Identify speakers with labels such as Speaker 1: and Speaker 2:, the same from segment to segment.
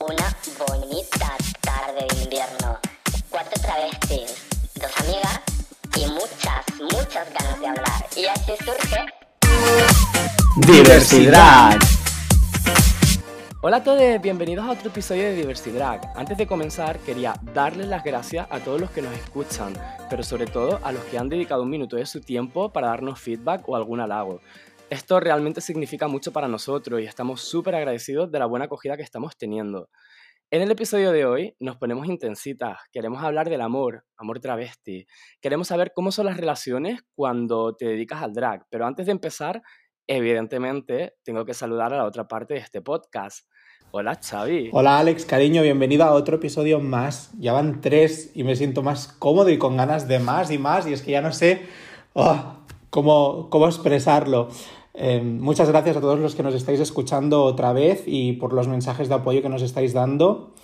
Speaker 1: una bonita tarde de invierno. Cuatro travestis, dos amigas y muchas, muchas ganas de hablar. Y así surge
Speaker 2: Diversidad. Hola a todos, bienvenidos a otro episodio de Diversidad. Antes de comenzar, quería darles las gracias a todos los que nos escuchan, pero sobre todo a los que han dedicado un minuto de su tiempo para darnos feedback o algún halago. Esto realmente significa mucho para nosotros y estamos súper agradecidos de la buena acogida que estamos teniendo. En el episodio de hoy nos ponemos intensitas, queremos hablar del amor, amor travesti, queremos saber cómo son las relaciones cuando te dedicas al drag, pero antes de empezar, evidentemente tengo que saludar a la otra parte de este podcast. Hola Xavi.
Speaker 3: Hola Alex, cariño, bienvenido a otro episodio más. Ya van tres y me siento más cómodo y con ganas de más y más y es que ya no sé oh, cómo, cómo expresarlo. Eh, muchas gracias a todos los que nos estáis escuchando otra vez y por los mensajes de apoyo que nos estáis dando.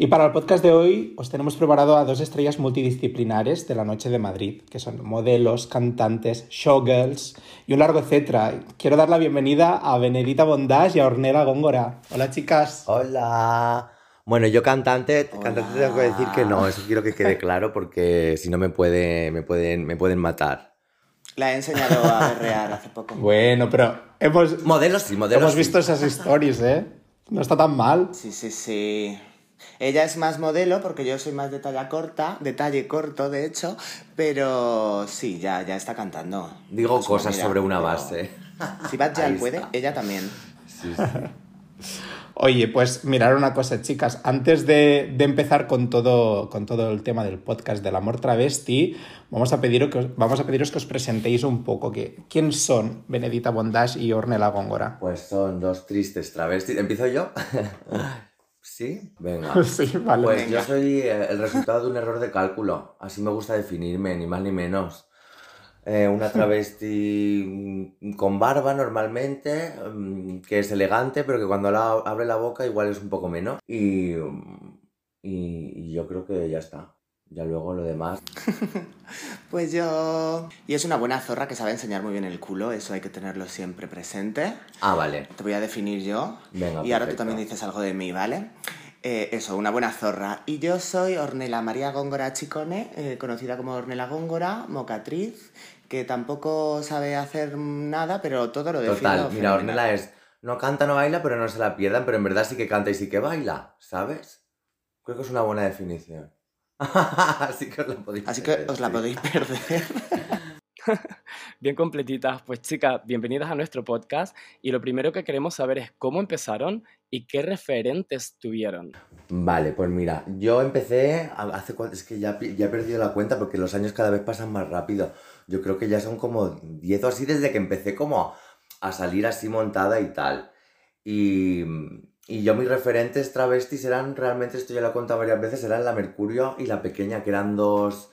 Speaker 3: Y para el podcast de hoy os tenemos preparado a dos estrellas multidisciplinares de la Noche de Madrid, que son modelos, cantantes, showgirls y un largo etcétera. Quiero dar la bienvenida a Benedita Bondage y a Ornella Góngora. Hola chicas.
Speaker 4: Hola. Bueno, yo cantante, cantante tengo que decir que no, eso quiero que quede claro porque si no me, puede, me, pueden, me pueden matar.
Speaker 5: La he enseñado a berrear hace poco.
Speaker 3: Bueno, pero hemos,
Speaker 4: Modelos sí, modelos
Speaker 3: hemos
Speaker 4: sí.
Speaker 3: visto esas stories, ¿eh? No está tan mal.
Speaker 5: Sí, sí, sí. Ella es más modelo porque yo soy más de talla corta, de talle corto de hecho, pero sí, ya, ya está cantando.
Speaker 4: Digo cosas sobre una
Speaker 5: pero
Speaker 4: base.
Speaker 5: Si Bad
Speaker 4: Ahí
Speaker 5: puede, ella también.
Speaker 4: Sí, sí.
Speaker 3: Oye, pues mirar una cosa, chicas. Antes de, de empezar con todo, con todo el tema del podcast del amor travesti, vamos a, pedir que os, vamos a pediros que os presentéis un poco. Que, ¿Quién son Benedita Bondage y Ornella Góngora?
Speaker 4: Pues son dos tristes travestis. ¿Empiezo yo? ¿Sí? Venga.
Speaker 3: Sí, vale.
Speaker 4: Pues
Speaker 5: venga.
Speaker 4: yo soy eh, el resultado de un error de cálculo. Así me gusta definirme, ni más ni menos. Eh, una travesti mm, con barba normalmente, mm, que es elegante, pero que cuando la, abre la boca igual es un poco menos. Y, mm, y, y yo creo que ya está. Ya luego lo demás.
Speaker 5: Pues yo... Y es una buena zorra que sabe enseñar muy bien el culo, eso hay que tenerlo siempre presente.
Speaker 4: Ah, vale.
Speaker 5: Te voy a definir yo.
Speaker 4: Venga,
Speaker 5: y ahora tú también dices algo de mí, ¿vale? Eh, eso, una buena zorra. Y yo soy Ornella María Góngora Chicone, eh, conocida como Ornella Góngora, mocatriz, que tampoco sabe hacer nada, pero todo lo defiende.
Speaker 4: Total, mira, Ornella es. No canta, no baila, pero no se la pierdan, pero en verdad sí que canta y sí que baila, ¿sabes? Creo que es una buena definición. Así que os la podéis
Speaker 5: Así que
Speaker 4: perder,
Speaker 5: os la
Speaker 4: sí.
Speaker 5: podéis perder.
Speaker 2: Bien completitas, pues chicas, bienvenidas a nuestro podcast y lo primero que queremos saber es cómo empezaron y qué referentes tuvieron.
Speaker 4: Vale, pues mira, yo empecé hace es que ya, ya he perdido la cuenta porque los años cada vez pasan más rápido. Yo creo que ya son como 10 o así desde que empecé como a salir así montada y tal. Y, y yo mis referentes travestis eran realmente, esto ya lo he contado varias veces, eran la Mercurio y la Pequeña, que eran dos,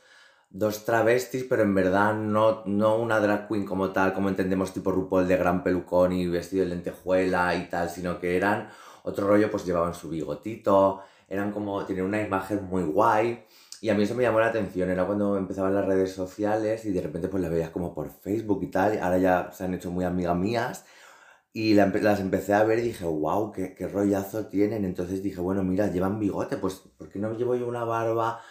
Speaker 4: dos travestis, pero en verdad no, no una drag queen como tal, como entendemos tipo RuPaul de gran pelucón y vestido de lentejuela y tal, sino que eran otro rollo, pues llevaban su bigotito, eran como, tenían una imagen muy guay. Y a mí eso me llamó la atención, era cuando empezaban las redes sociales y de repente pues las veías como por Facebook y tal, ahora ya se han hecho muy amigas mías. Y las empecé a ver y dije, wow, qué, qué rollazo tienen. Entonces dije, bueno, mira, llevan bigote, pues ¿por qué no llevo yo una barba?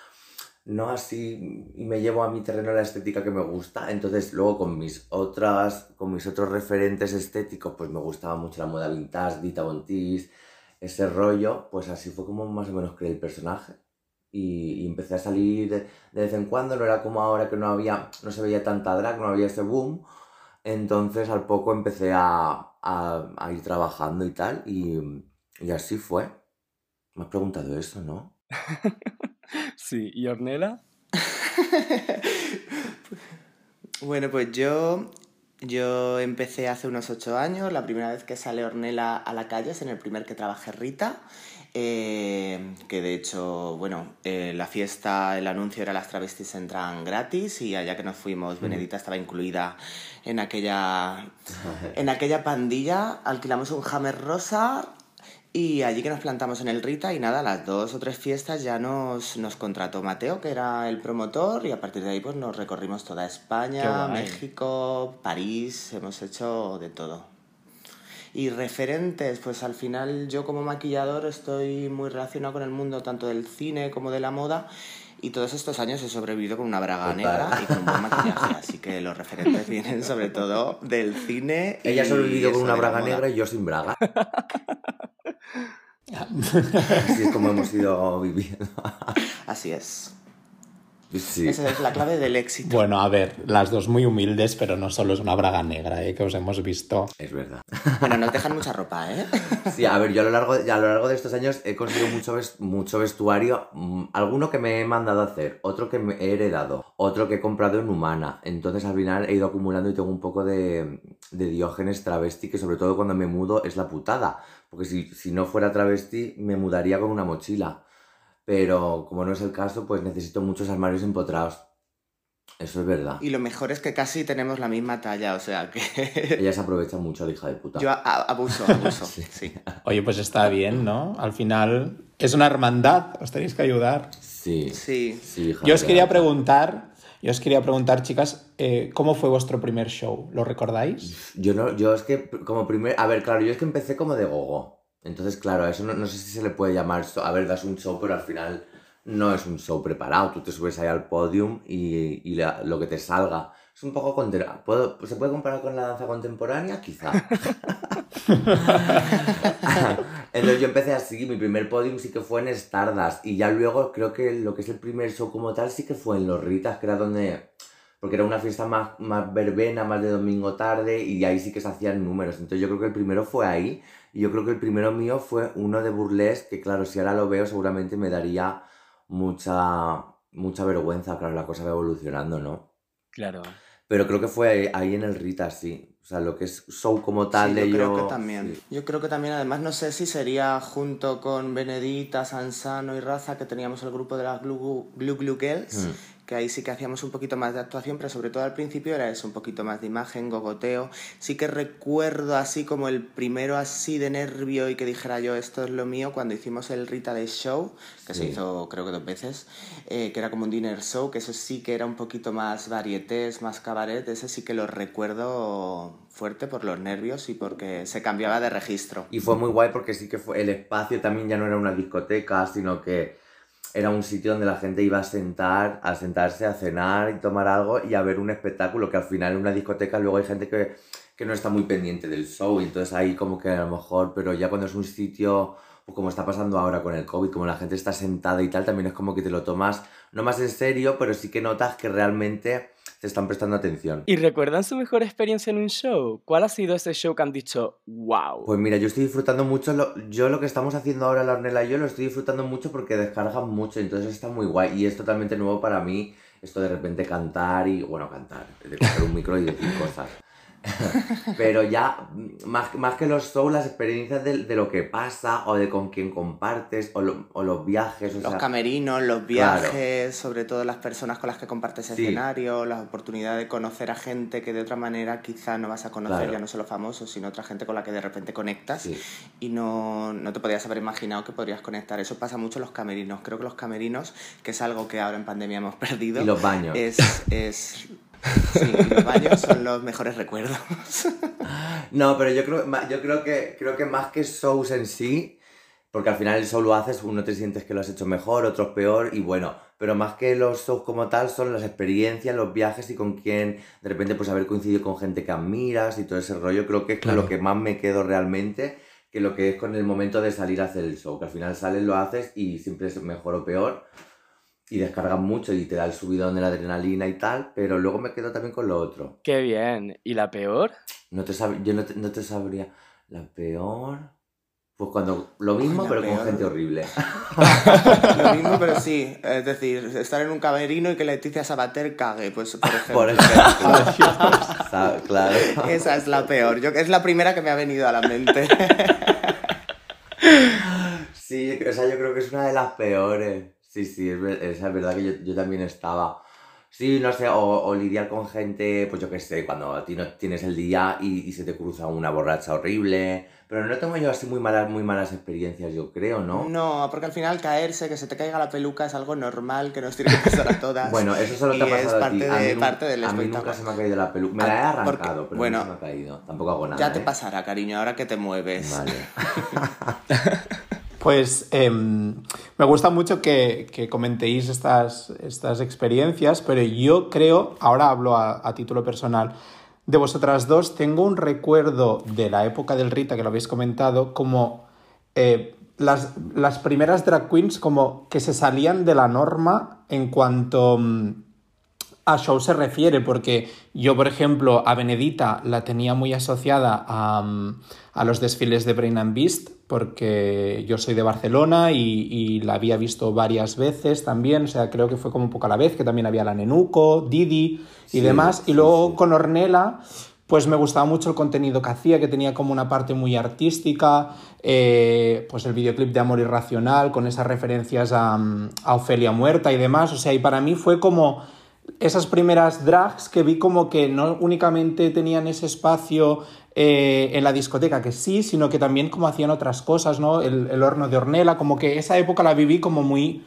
Speaker 4: No así, y me llevo a mi terreno la estética que me gusta. Entonces luego con mis otras, con mis otros referentes estéticos, pues me gustaba mucho la moda vintage, Dita Bontis, ese rollo, pues así fue como más o menos creé el personaje. Y, y empecé a salir de, de vez en cuando, no era como ahora que no había, no se veía tanta drag, no había ese boom. Entonces al poco empecé a, a- a ir trabajando y tal, y, y así fue. Me has preguntado eso, ¿no?
Speaker 2: Sí, ¿y Ornella?
Speaker 5: Bueno, pues yo, yo empecé hace unos ocho años. La primera vez que sale Ornella a la calle es en el primer que trabajé Rita. Eh, que de hecho, bueno, eh, la fiesta, el anuncio era las travestis entran gratis y allá que nos fuimos, Benedita estaba incluida en aquella, en aquella pandilla. Alquilamos un Hammer rosa y allí que nos plantamos en el Rita y nada, las dos o tres fiestas ya nos, nos contrató Mateo, que era el promotor, y a partir de ahí pues nos recorrimos toda España. México, París, hemos hecho de todo. Y referentes, pues al final yo como maquillador estoy muy relacionado con el mundo tanto del cine como de la moda. Y todos estos años he sobrevivido con una braga negra y con un buen maquillaje. Así que los referentes vienen sobre todo del cine.
Speaker 4: Ella ha sobrevivido con una braga negra y yo sin braga. Así es como hemos ido viviendo.
Speaker 5: Así es.
Speaker 4: Sí.
Speaker 5: Esa es la clave del éxito.
Speaker 3: Bueno, a ver, las dos muy humildes, pero no solo es una braga negra, ¿eh? que os hemos visto.
Speaker 4: Es verdad.
Speaker 5: Bueno, nos dejan mucha ropa, ¿eh?
Speaker 4: Sí, a ver, yo a lo largo de, a lo largo de estos años he conseguido mucho, mucho vestuario. mm, Alguno que me he mandado a hacer, otro que me he heredado, otro que he comprado en Humana. Entonces al final he ido acumulando y tengo un poco de, de diógenes travesti, que sobre todo cuando me mudo es la putada. Porque si, si no fuera travesti, me mudaría con una mochila. Pero como no es el caso, pues necesito muchos armarios empotrados. Eso es verdad.
Speaker 5: Y lo mejor es que casi tenemos la misma talla, o sea que
Speaker 4: Ella se aprovecha mucho, la hija de puta.
Speaker 5: yo abuso, abuso. sí.
Speaker 3: Oye, pues está bien, ¿no? Al final es una hermandad, os tenéis que ayudar.
Speaker 4: Sí.
Speaker 5: Sí.
Speaker 4: sí hija
Speaker 3: Yo os quería preguntar, yo os quería preguntar, chicas, eh, ¿cómo fue vuestro primer show? ¿Lo recordáis?
Speaker 4: Yo no, yo es que como primer, a ver, claro, yo es que empecé como de gogo. Entonces, claro, eso no, no sé si se le puede llamar, so- a ver, das un show, pero al final no es un show preparado. Tú te subes ahí al podium y, y la- lo que te salga. Es un poco conte- ¿puedo- ¿Se puede comparar con la danza contemporánea? Quizá. Entonces yo empecé así, mi primer podium sí que fue en Stardust y ya luego creo que lo que es el primer show como tal sí que fue en Los Ritas, que era donde... Porque era una fiesta más, más verbena, más de domingo tarde y ahí sí que se hacían números. Entonces yo creo que el primero fue ahí y yo creo que el primero mío fue uno de burlesque, que claro, si ahora lo veo seguramente me daría mucha, mucha vergüenza, claro, la cosa va evolucionando, ¿no?
Speaker 2: Claro.
Speaker 4: Pero creo que fue ahí, en el Rita, sí. O sea, lo que es show como tal
Speaker 5: Sí,
Speaker 4: de
Speaker 5: yo creo
Speaker 4: yo-
Speaker 5: que también.
Speaker 4: sí.
Speaker 5: Yo creo que también, además, no sé si sería junto con Benedita, Sansano y Raza que teníamos el grupo de las Glue Glue, Glue Girls,
Speaker 4: Mm.
Speaker 5: Que ahí sí que hacíamos un poquito más de actuación, pero sobre todo al principio era eso, un poquito más de imagen, gogoteo. Sí que recuerdo así como el primero así de nervio y que dijera yo, esto es lo mío, cuando hicimos el Rita de Show, que se hizo creo que dos veces, eh, que era como un dinner show, que eso sí que era un poquito más varietés, más cabaret, ese sí que lo recuerdo fuerte por los nervios y porque se cambiaba de registro.
Speaker 4: Y fue muy guay porque sí que fue, el espacio también ya no era una discoteca, sino que era un sitio donde la gente iba a sentar, a sentarse, a cenar y tomar algo y a ver un espectáculo, que al final en una discoteca luego hay gente que, que no está muy pendiente del show, y entonces ahí como que a lo mejor, pero ya cuando es un sitio, pues como está pasando ahora con el COVID, como la gente está sentada y tal, también es como que te lo tomas, no más en serio, pero sí que notas que realmente te están prestando atención.
Speaker 2: ¿Y recuerdan su mejor experiencia en un show? ¿Cuál ha sido ese show que han dicho, wow?
Speaker 4: Pues mira, yo estoy disfrutando mucho, lo- yo lo que estamos haciendo ahora, la Ornella y yo, lo estoy disfrutando mucho porque descargan mucho, entonces está muy guay y es totalmente nuevo para mí esto de repente cantar y, bueno, cantar, de coger un micro y decir cosas. Pero ya, más, más que los shows, las experiencias de, de lo que pasa o de con quién compartes o, lo- o los viajes, o
Speaker 5: Los
Speaker 4: sea,
Speaker 5: camerinos, los viajes, sobre todo las personas con las que compartes
Speaker 4: Sí.
Speaker 5: escenario, la oportunidad de conocer a gente que de otra manera quizá no vas a conocer,
Speaker 4: Claro.
Speaker 5: ya no solo famosos, sino otra gente con la que de repente conectas
Speaker 4: Sí.
Speaker 5: y no, no te podías haber imaginado que podrías conectar. Eso pasa mucho en los camerinos. Creo que los camerinos, que es algo que ahora en pandemia hemos perdido,
Speaker 4: Y los baños.
Speaker 5: es... es sí, los baños son los mejores recuerdos.
Speaker 4: No, pero yo creo, yo creo que creo que más que shows en sí, porque al final el show lo haces, uno te sientes que lo has hecho mejor, otros peor, y bueno, pero más que los shows como tal son las experiencias, los viajes y con quién de repente pues haber coincidido con gente que admiras y todo ese rollo, creo que es
Speaker 3: Claro.
Speaker 4: lo que más me quedo realmente que lo que es con el momento de salir a hacer el show, que al final sales, lo haces y siempre es mejor o peor. Y descargas mucho y te da el subidón de la adrenalina y tal, pero luego me quedo también con lo otro.
Speaker 2: Qué bien. ¿Y la peor?
Speaker 4: No te sab- yo no te, no te sabría. La peor. Pues cuando. Lo mismo, pero con gente horrible.
Speaker 5: Lo mismo, pero sí. Es decir, estar en un camerino y que Leticia Sabater cague, pues por ejemplo.
Speaker 4: Por ejemplo. Claro.
Speaker 5: Esa es la peor. Yo, es la primera que me ha venido a la mente.
Speaker 4: Sí, o sea, yo creo que es una de las peores. Sí, sí, es, ver- es verdad que yo, yo también estaba. Sí, no sé, o, o lidiar con gente, pues yo qué sé, cuando a ti no tienes el día y, y se te cruza una borracha horrible. Pero no tengo yo así muy malas, muy malas experiencias, yo creo, ¿no?
Speaker 5: No, porque al final caerse, que se te caiga la peluca es algo normal que nos tiene que pasar a todas.
Speaker 4: Bueno, eso solo te ha
Speaker 5: es
Speaker 4: pasado a ti.
Speaker 5: parte
Speaker 4: a mí,
Speaker 5: de- parte del
Speaker 4: a mí nunca se me ha caído la peluca. Me la he
Speaker 5: Ah, porque-
Speaker 4: arrancado, pero
Speaker 5: bueno,
Speaker 4: no se me ha caído. Tampoco hago nada.
Speaker 5: ya te
Speaker 4: ¿eh?
Speaker 5: pasará, cariño, ahora que te mueves.
Speaker 4: Vale.
Speaker 3: Pues em, me gusta mucho que, comentéis estas, estas experiencias, pero yo creo, ahora hablo a, a título personal, de vosotras dos, tengo un recuerdo de la época del Rita, que lo habéis comentado, como eh, las, las primeras drag queens como que se salían de la norma en cuanto... mm, a show se refiere, porque yo, por ejemplo, a Benedita la tenía muy asociada a, mm, a los desfiles de Brain and Beast, porque yo soy de Barcelona y, y la había visto varias veces también, o sea, creo que fue como un poco a la vez, que también había la Nenuco, Didi y
Speaker 4: Sí,
Speaker 3: demás. Y luego
Speaker 4: sí.
Speaker 3: con Ornella, pues me gustaba mucho el contenido que hacía, que tenía como una parte muy artística, eh, pues el videoclip de Amor Irracional, con esas referencias a, a Ofelia Muerta y demás, o sea, y para mí fue como esas primeras drags que vi como que no únicamente tenían ese espacio eh, en la discoteca, que sí, sino que también como hacían otras cosas, ¿no? El, el horno de Ornella, como que esa época la viví como muy,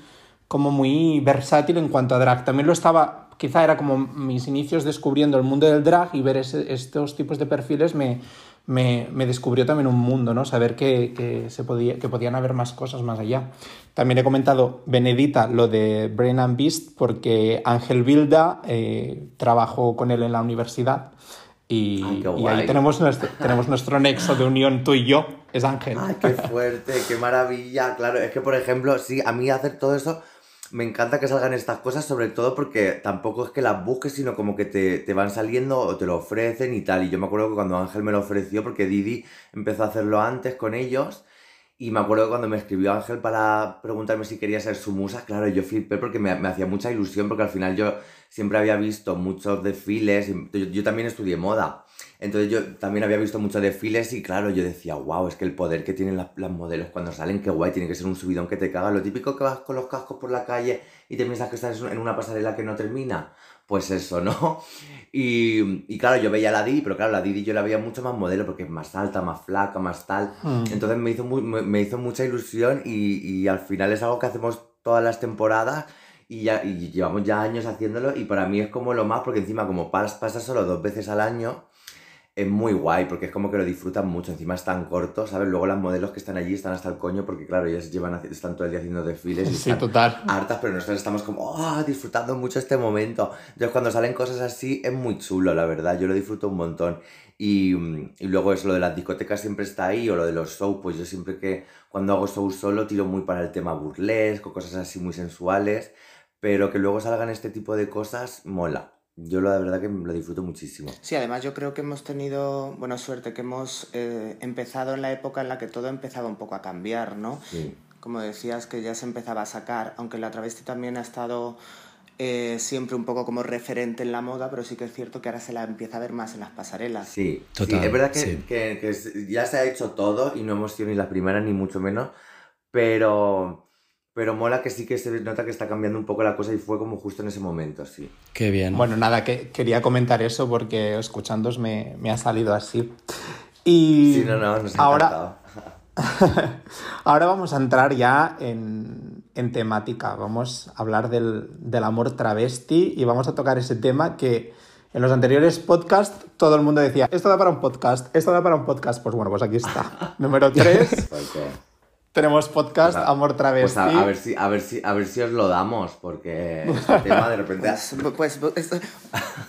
Speaker 3: como muy versátil en cuanto a drag. También lo estaba, quizá era como mis inicios descubriendo el mundo del drag y ver ese- estos tipos de perfiles me, me, me descubrió también un mundo, ¿no? Saber que, que se podía, que podían haber más cosas más allá. También he comentado, Benedita, lo de Brain and Beast, porque Ángel Vilda eh, trabajó con él en la universidad y,
Speaker 4: Ay, qué
Speaker 3: y ahí tenemos nuestro, tenemos nuestro nexo de unión tú y yo, es Ángel.
Speaker 4: Ay, qué fuerte, qué maravilla. Claro, es que, por ejemplo, sí, a mí hacer todo eso me encanta que salgan estas cosas, sobre todo porque tampoco es que las busques, sino como que te, te van saliendo o te lo ofrecen y tal. Y yo me acuerdo que cuando Ángel me lo ofreció, porque Didi empezó a hacerlo antes con ellos, y me acuerdo cuando me escribió Ángel para preguntarme si quería ser su musa, claro, yo flipé porque me, me hacía mucha ilusión, porque al final yo siempre había visto muchos desfiles, yo, yo también estudié moda. Entonces yo también había visto muchos desfiles y claro, yo decía, wow, es que el poder que tienen las, las modelos cuando salen, qué guay, tiene que ser un subidón que te caga. Lo típico que vas con los cascos por la calle y te piensas que estás en una pasarela que no termina. Pues eso, ¿no? Y, y claro, yo veía a la Didi, pero claro, la Didi yo la veía mucho más modelo porque es más alta, más flaca, más tal.
Speaker 3: Mm.
Speaker 4: Entonces me hizo, muy- me, me hizo mucha ilusión y, y al final es algo que hacemos todas las temporadas y, ya, y llevamos ya años haciéndolo y para mí es como lo más porque encima como pas- pasa solo dos veces al año es muy guay porque es como que lo disfrutan mucho, encima es tan corto, ¿sabes? Luego las modelos que están allí están hasta el coño porque claro, ellas llevan, están todo el día haciendo desfiles y
Speaker 3: Sí,
Speaker 4: están
Speaker 3: total.
Speaker 4: hartas, pero nosotros estamos como "Ah, disfrutando mucho este momento. Entonces cuando salen cosas así es muy chulo, la verdad, yo lo disfruto un montón. Y, mm, y luego eso, lo de las discotecas siempre está ahí, o lo de los shows, pues yo siempre que cuando hago shows solo tiro muy para el tema burlesco, cosas así muy sensuales, pero que luego salgan este tipo de cosas, mola. Yo la verdad que lo disfruto muchísimo.
Speaker 5: Sí, además yo creo que hemos tenido, bueno, suerte, que hemos eh, empezado en la época en la que todo empezaba un poco a cambiar, ¿no?
Speaker 4: Sí.
Speaker 5: Como decías, que ya se empezaba a sacar, aunque la travesti también ha estado eh, siempre un poco como referente en la moda, pero sí que es cierto que ahora se la empieza a ver más en las pasarelas.
Speaker 4: Sí,
Speaker 2: Total,
Speaker 4: sí, es verdad que,
Speaker 2: sí.
Speaker 4: que- ya se ha hecho todo y no hemos sido ni la primera ni mucho menos, pero, pero mola que sí que se nota que está cambiando un poco la cosa y fue como justo en ese momento, sí.
Speaker 2: Qué bien.
Speaker 3: Bueno, nada, que quería comentar eso porque escuchándos me, me ha salido así. Y
Speaker 4: Sí, no, no, nos ha
Speaker 3: ahora, ahora vamos a entrar ya en, en temática. Vamos a hablar del, del amor travesti y vamos a tocar ese tema que en los anteriores podcasts todo el mundo decía, esto da para un podcast, esto da para un podcast. Pues bueno, pues aquí está. Número 3,
Speaker 4: Porque,
Speaker 3: tenemos podcast
Speaker 4: pues a-
Speaker 3: Amor Travesti.
Speaker 4: Pues a, a ver si, a, ver si, a ver si os lo damos, porque este tema de repente...
Speaker 5: Pues, pues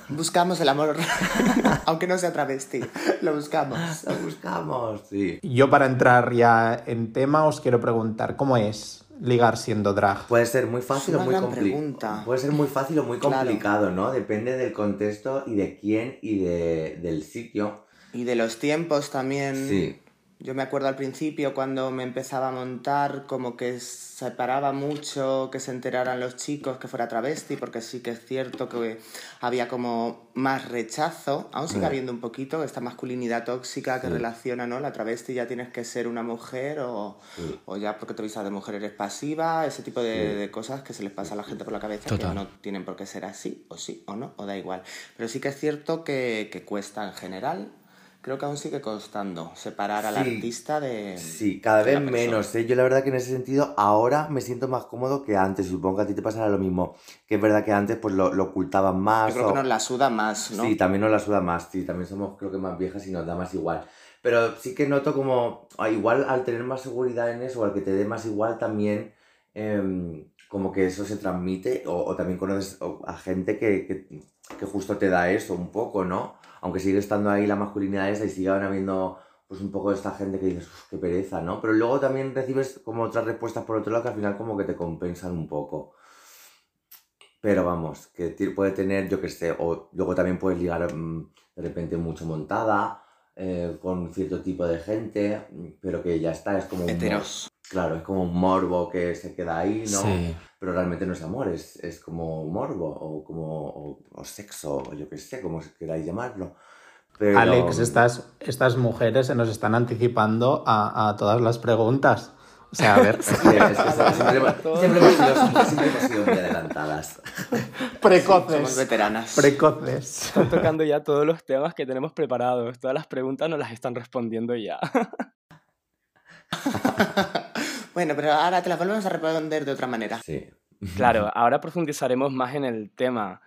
Speaker 5: buscamos el amor, aunque no sea travesti, lo buscamos.
Speaker 4: Lo buscamos, sí.
Speaker 3: Yo para entrar ya en tema os quiero preguntar, ¿cómo es ligar siendo drag?
Speaker 4: Puede ser muy fácil
Speaker 5: Es
Speaker 4: o muy complicado.
Speaker 5: pregunta.
Speaker 4: Puede ser muy fácil o muy
Speaker 5: Claro.
Speaker 4: complicado, ¿no? Depende del contexto y de quién y de, del sitio.
Speaker 5: Y de los tiempos también.
Speaker 4: Sí.
Speaker 5: Yo me acuerdo al principio cuando me empezaba a montar, como que separaba mucho que se enteraran los chicos que fuera travesti, porque sí que es cierto que había como más rechazo, aún sigue habiendo un poquito, esta masculinidad tóxica que relaciona, ¿no? La travesti ya tienes que ser una mujer o, o ya porque te visas de mujer eres pasiva, ese tipo de, de, cosas que se les pasa a la gente por la cabeza que no tienen por qué ser así, o sí, o no, o da igual. Pero sí que es cierto que, que cuesta en general creo que aún sigue costando separar al artista de.
Speaker 4: Sí, cada vez menos. ¿eh? Yo la verdad que en ese sentido ahora me siento más cómodo que antes. Supongo que a ti te pasará lo mismo. Que es verdad que antes pues lo, lo ocultaban más.
Speaker 5: Yo creo que nos la suda más, ¿no?
Speaker 4: Sí, también nos la suda más. Sí, también somos creo que más viejas y nos da más igual. Pero sí que noto como, ah, igual al tener más seguridad en eso, al que te dé más igual también, em, como que eso se transmite, o, o también conoces a gente que, que, que, justo te da eso un poco, ¿no? aunque sigue estando ahí la masculinidad esa y sigan habiendo pues un poco de esta gente que dices, qué pereza, ¿no? Pero luego también recibes como otras respuestas por otro lado que al final como que te compensan un poco. Pero vamos, que puede tener, yo qué sé, o luego también puedes ligar mm, de repente mucho montada, eh, con cierto tipo de gente, pero que ya está, es como un... Claro, es como un morbo que se queda ahí, ¿no? Sí. Pero realmente no es amor, es, es como morbo o como o, sexo, o yo qué sé, como queráis llamarlo.
Speaker 3: Pero... Alex, estas, estas mujeres se nos están anticipando a, a todas las preguntas. O sea, a ver. siempre,
Speaker 4: hemos sido, muy adelantadas.
Speaker 3: Precoces.
Speaker 5: Somos veteranas.
Speaker 3: Precoces.
Speaker 2: Están tocando ya todos los temas que tenemos preparados. Todas las preguntas nos las están respondiendo ya.
Speaker 5: bueno, pero ahora te las volvemos a responder de otra manera.
Speaker 4: Sí.
Speaker 2: Claro, ahora profundizaremos más en el tema.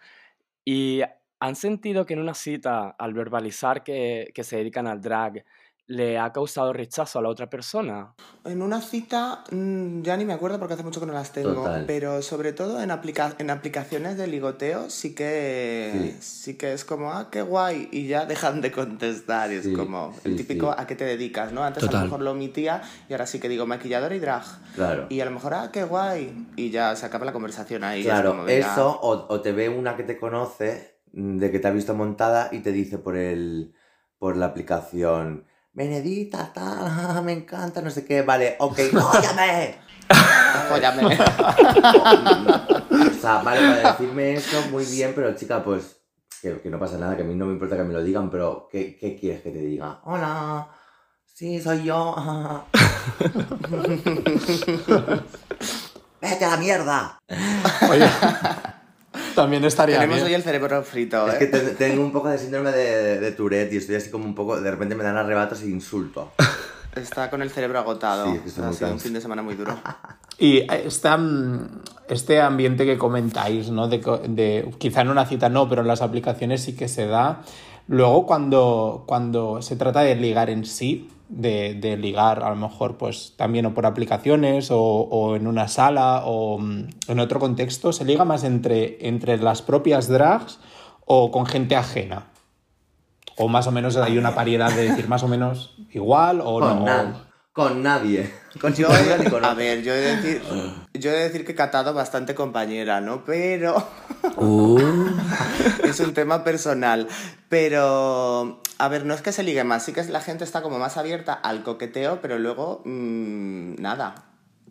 Speaker 2: ¿Y han sentido que en una cita, al verbalizar que, que se dedican al drag, le ha causado rechazo a la otra persona?
Speaker 5: En una cita, mm, ya ni me acuerdo porque hace mucho que no las tengo, pero sobre todo en, aplica en aplicaciones de ligoteo sí que, sí. que es como, ah, qué guay, y ya dejan de contestar, y es como el típico, ¿a qué te dedicas? ¿no? Antes a lo mejor lo omitía y ahora sí que digo maquillador y drag.
Speaker 4: Claro.
Speaker 5: Y a lo mejor, ah, qué guay, y ya se acaba la conversación ahí.
Speaker 4: Claro, eso, o, o te ve una que te conoce, mm, de que te ha visto montada y te dice por, el, por la aplicación Benedita, tal, me encanta, no sé qué, vale, ok, ¡fóllame!
Speaker 5: ¡Fóllame!
Speaker 4: o sea, vale, para decirme eso, muy bien, pero chica, pues, que, que, no pasa nada, que a mí no me importa que me lo digan, pero ¿qué, qué quieres que te diga? Hola, sí, soy yo. ¡Vete a la mierda!
Speaker 3: Oye. También estaría
Speaker 5: Tenemos hoy el cerebro frito,
Speaker 4: ¿eh? Es que tengo un poco de síndrome de, de, Tourette y estoy así como un poco... De repente me dan arrebatos e insulto.
Speaker 5: Está con el cerebro agotado.
Speaker 4: Sí, es que
Speaker 5: ha sido un fin de semana muy duro.
Speaker 3: Y esta, este ambiente que comentáis, ¿no? De, de, quizá en una cita no, pero en las aplicaciones sí que se da. Luego, cuando, cuando se trata de ligar en sí, de, de, ligar a lo mejor pues también o por aplicaciones o, o, en una sala o mm, en otro contexto, se liga más entre, entre las propias drags o con gente ajena. O más o menos hay una variedad de decir más o menos igual o
Speaker 4: con
Speaker 3: no.
Speaker 4: con nadie.
Speaker 5: Con yo, a ver, yo he, de decir, yo he de decir que he catado bastante compañera, ¿no? Pero... Uh. es un tema personal. Pero a ver, no es que se ligue más, sí que la gente está como más abierta al coqueteo, pero luego mmm, nada.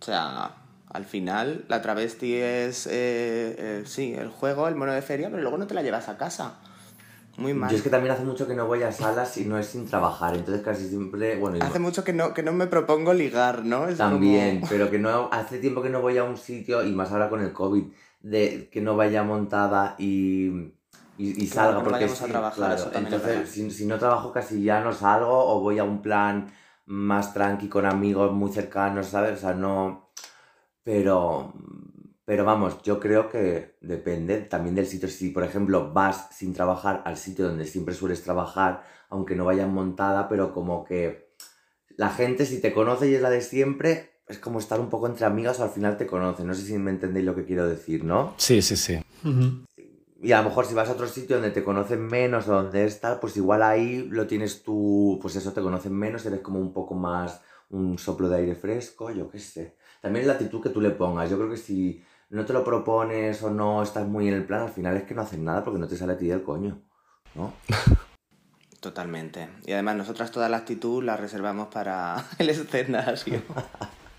Speaker 5: O sea, al final la travesti es, eh, eh, sí, el juego, el mono de feria, pero luego no te la llevas a casa. Muy mal.
Speaker 4: Yo es que también hace mucho que no voy a salas y no es sin trabajar, entonces casi siempre, bueno...
Speaker 5: Hace mucho que no, que no me propongo ligar, ¿no?
Speaker 4: Es también, pero que no, hace tiempo que no voy a un sitio, y más ahora con el COVID, de que no vaya montada y y, salga, porque
Speaker 5: a trabajar,
Speaker 4: claro, entonces si, si, no trabajo casi ya no salgo o voy a un plan más tranqui con amigos muy cercanos, ¿sabes? O sea, no... Pero, pero vamos, yo creo que depende también del sitio. Si, por ejemplo, vas sin trabajar al sitio donde siempre sueles trabajar, aunque no vayan montada, pero como que la gente, si te conoce y es la de siempre, es como estar un poco entre amigas o al final te conocen. No sé si me entendéis lo que quiero decir, ¿no?
Speaker 2: Sí, sí, sí.
Speaker 4: Y a lo mejor si vas a otro sitio donde te conocen menos o donde estás, pues igual ahí lo tienes tú, pues eso, te conocen menos, eres como un poco más un soplo de aire fresco, yo qué sé. También la actitud que tú le pongas. Yo creo que si no te lo propones o no estás muy en el plan, al final es que no haces nada porque no te sale a ti del coño, ¿no?
Speaker 5: Totalmente. Y además nosotras toda la actitud la reservamos para el escenario.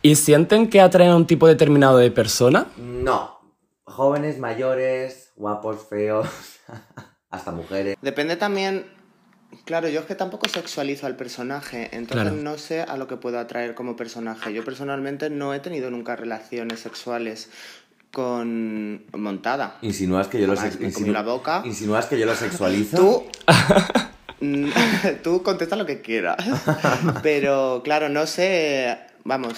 Speaker 2: ¿Y sienten que atraen a un tipo determinado de persona?
Speaker 4: No. Jóvenes, mayores, guapos, feos, hasta mujeres.
Speaker 5: Depende también... Claro, yo es que tampoco sexualizo al personaje, entonces
Speaker 2: Claro.
Speaker 5: no sé a lo que puedo atraer como personaje. Yo personalmente no he tenido nunca relaciones sexuales con montada.
Speaker 4: Insinúas que yo lo insinu-
Speaker 5: la boca.
Speaker 4: Insinúas que yo lo sexualizo.
Speaker 5: Tú. Tú contesta lo que quieras. Pero claro, no sé. Vamos,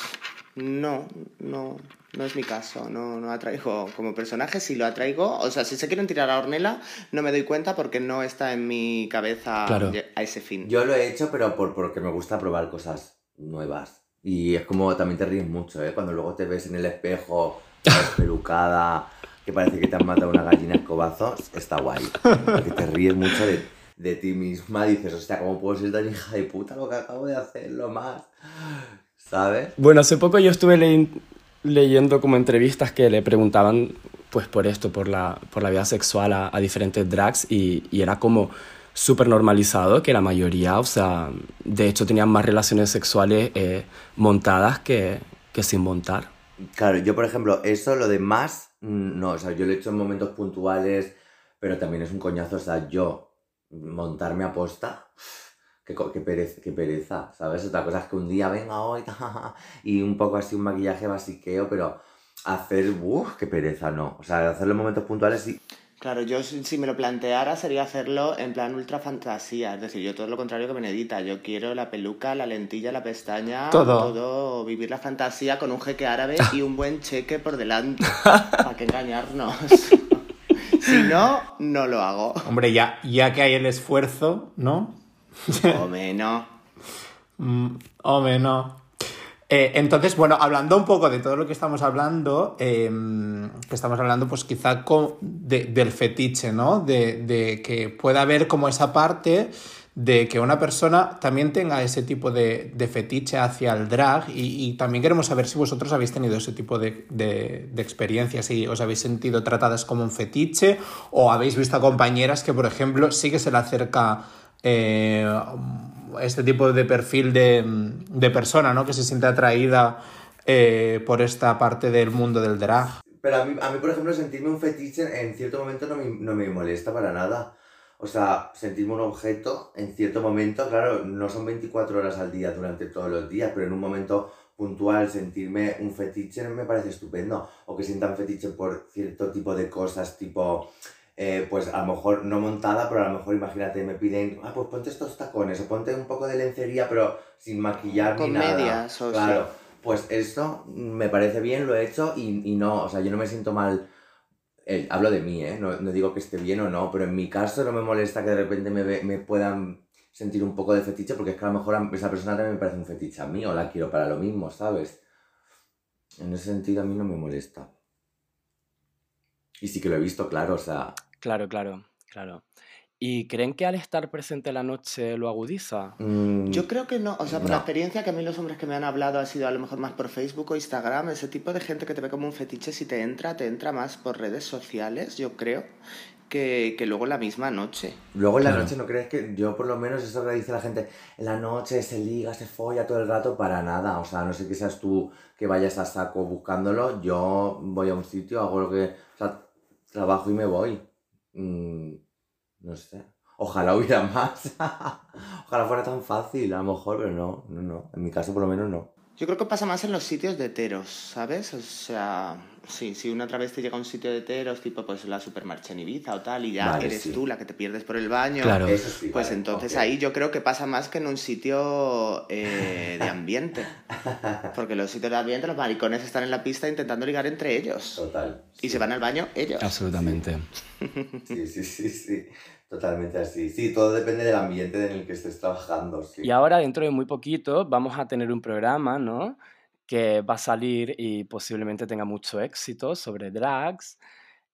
Speaker 5: no, no, no es mi caso. No, no atraigo como personaje. Si lo atraigo, o sea, si se quieren tirar a Ornella, no me doy cuenta porque no está en mi cabeza
Speaker 2: Claro.
Speaker 5: a ese fin.
Speaker 4: Yo lo he hecho, pero por, porque me gusta probar cosas nuevas. Y es como también te ríes mucho, ¿eh? Cuando luego te ves en el espejo, pelucada, que parece que te han matado una gallina a escobazos, está guay. Porque te ríes mucho de, de ti misma, dices, hostia, ¿cómo puedo ser tan hija de puta lo que acabo de hacer, lo más? ¿Sabes?
Speaker 2: Bueno, hace poco yo estuve le- leyendo como entrevistas que le preguntaban pues por esto, por la, por la vida sexual a, a diferentes drags y, era como súper normalizado que la mayoría, o sea, de hecho tenían más relaciones sexuales eh, montadas que, que sin montar.
Speaker 4: Claro, yo por ejemplo, eso, lo de más, no, o sea, yo lo he hecho en momentos puntuales, pero también es un coñazo, o sea, yo montarme a posta, qué, qué pereza, qué pereza, ¿sabes? Otra cosa es que un día venga hoy y un poco así un maquillaje basiqueo, pero hacer, uff, qué pereza, no. O sea, hacerlo en momentos puntuales sí.
Speaker 5: Claro, yo si me lo planteara sería hacerlo en plan ultra fantasía. Es decir, yo todo lo contrario que Benedita. Yo quiero la peluca, la lentilla, la pestaña.
Speaker 3: Todo.
Speaker 5: Todo, vivir la fantasía con un jeque árabe y un buen cheque por delante. ¿Para qué engañarnos? si no, no lo hago.
Speaker 3: Hombre, ya, ya que hay el esfuerzo, ¿no?
Speaker 5: Hombre, no.
Speaker 3: Mm, no. Eh, entonces, bueno, hablando un poco de todo lo que estamos hablando, eh, que estamos hablando pues quizá co- de- del fetiche, ¿no? De, de que pueda haber como esa parte de que una persona también tenga ese tipo de, de fetiche hacia el drag y, y también queremos saber si vosotros habéis tenido ese tipo de experiencias, si os habéis sentido tratadas como un fetiche o habéis visto a compañeras que, por ejemplo, sí que se le acerca eh, este tipo de perfil de, de persona, ¿no? Que se siente atraída eh, por esta parte del mundo del drag.
Speaker 4: Pero a mí, a mí, por ejemplo, sentirme un fetiche en cierto momento no me, no me molesta para nada. O sea, sentirme un objeto en cierto momento, claro, no son 24 horas al día durante todos los días, pero en un momento puntual sentirme un fetiche me parece estupendo. O que sientan fetiche por cierto tipo de cosas, tipo, eh, pues a lo mejor no montada, pero a lo mejor imagínate, me piden, ah, pues ponte estos tacones, o ponte un poco de lencería, pero sin maquillar
Speaker 5: Con
Speaker 4: ni nada.
Speaker 5: medias, o
Speaker 4: Claro,
Speaker 5: sí.
Speaker 4: pues eso me parece bien, lo he hecho y, y no, o sea, yo no me siento mal. eh, hablo de mí, ¿eh? No, no digo que esté bien o no, pero en mi caso no me molesta que de repente me, me puedan sentir un poco de fetiche, porque es que a lo mejor a esa persona también me parece un fetiche a mí o la quiero para lo mismo, ¿sabes? En ese sentido a mí no me molesta. Y sí que lo he visto, claro, o sea,
Speaker 2: Claro, claro, claro. ¿Y creen que al estar presente la noche lo agudiza?
Speaker 4: mm,
Speaker 5: Yo creo que no, o sea, por la experiencia que a mí los hombres que me han hablado ha sido a lo mejor más por Facebook o Instagram, ese tipo de gente que te ve como un fetiche, si te entra, te entra más por redes sociales, yo creo, que, que luego en la misma noche.
Speaker 4: Luego en la
Speaker 2: Claro.
Speaker 4: noche no crees que yo por lo menos eso que dice la gente, en la noche se liga, se folla todo el rato para nada, o sea, no sé que seas tú que vayas a saco buscándolo, yo voy a un sitio, hago lo que, o sea, trabajo y me voy. Mm, no sé. Ojalá hubiera más. Ojalá fuera tan fácil, a lo mejor, pero no, no, no. En mi caso por lo menos no.
Speaker 5: Yo creo que pasa más en los sitios de heteros, ¿sabes? O sea, sí, si una otra vez te llega a un sitio de heteros, tipo pues la Supermarcha en Ibiza o tal, y ya
Speaker 4: Vale,
Speaker 5: eres
Speaker 4: sí.
Speaker 5: tú la que te pierdes por el baño.
Speaker 2: Claro.
Speaker 4: Eso sí.
Speaker 5: Pues
Speaker 4: vale,
Speaker 5: entonces ahí yo creo que pasa más que en un sitio eh, de ambiente. Porque los sitios de ambiente, los maricones están en la pista intentando ligar entre ellos.
Speaker 4: Total.
Speaker 5: Y se van al baño ellos.
Speaker 2: Absolutamente.
Speaker 4: Sí, sí, sí, sí. Totalmente así. Sí, todo depende del ambiente en el que estés trabajando, sí.
Speaker 2: Y ahora, dentro de muy poquito, vamos a tener un programa, ¿no? Que va a salir y posiblemente tenga mucho éxito sobre drags.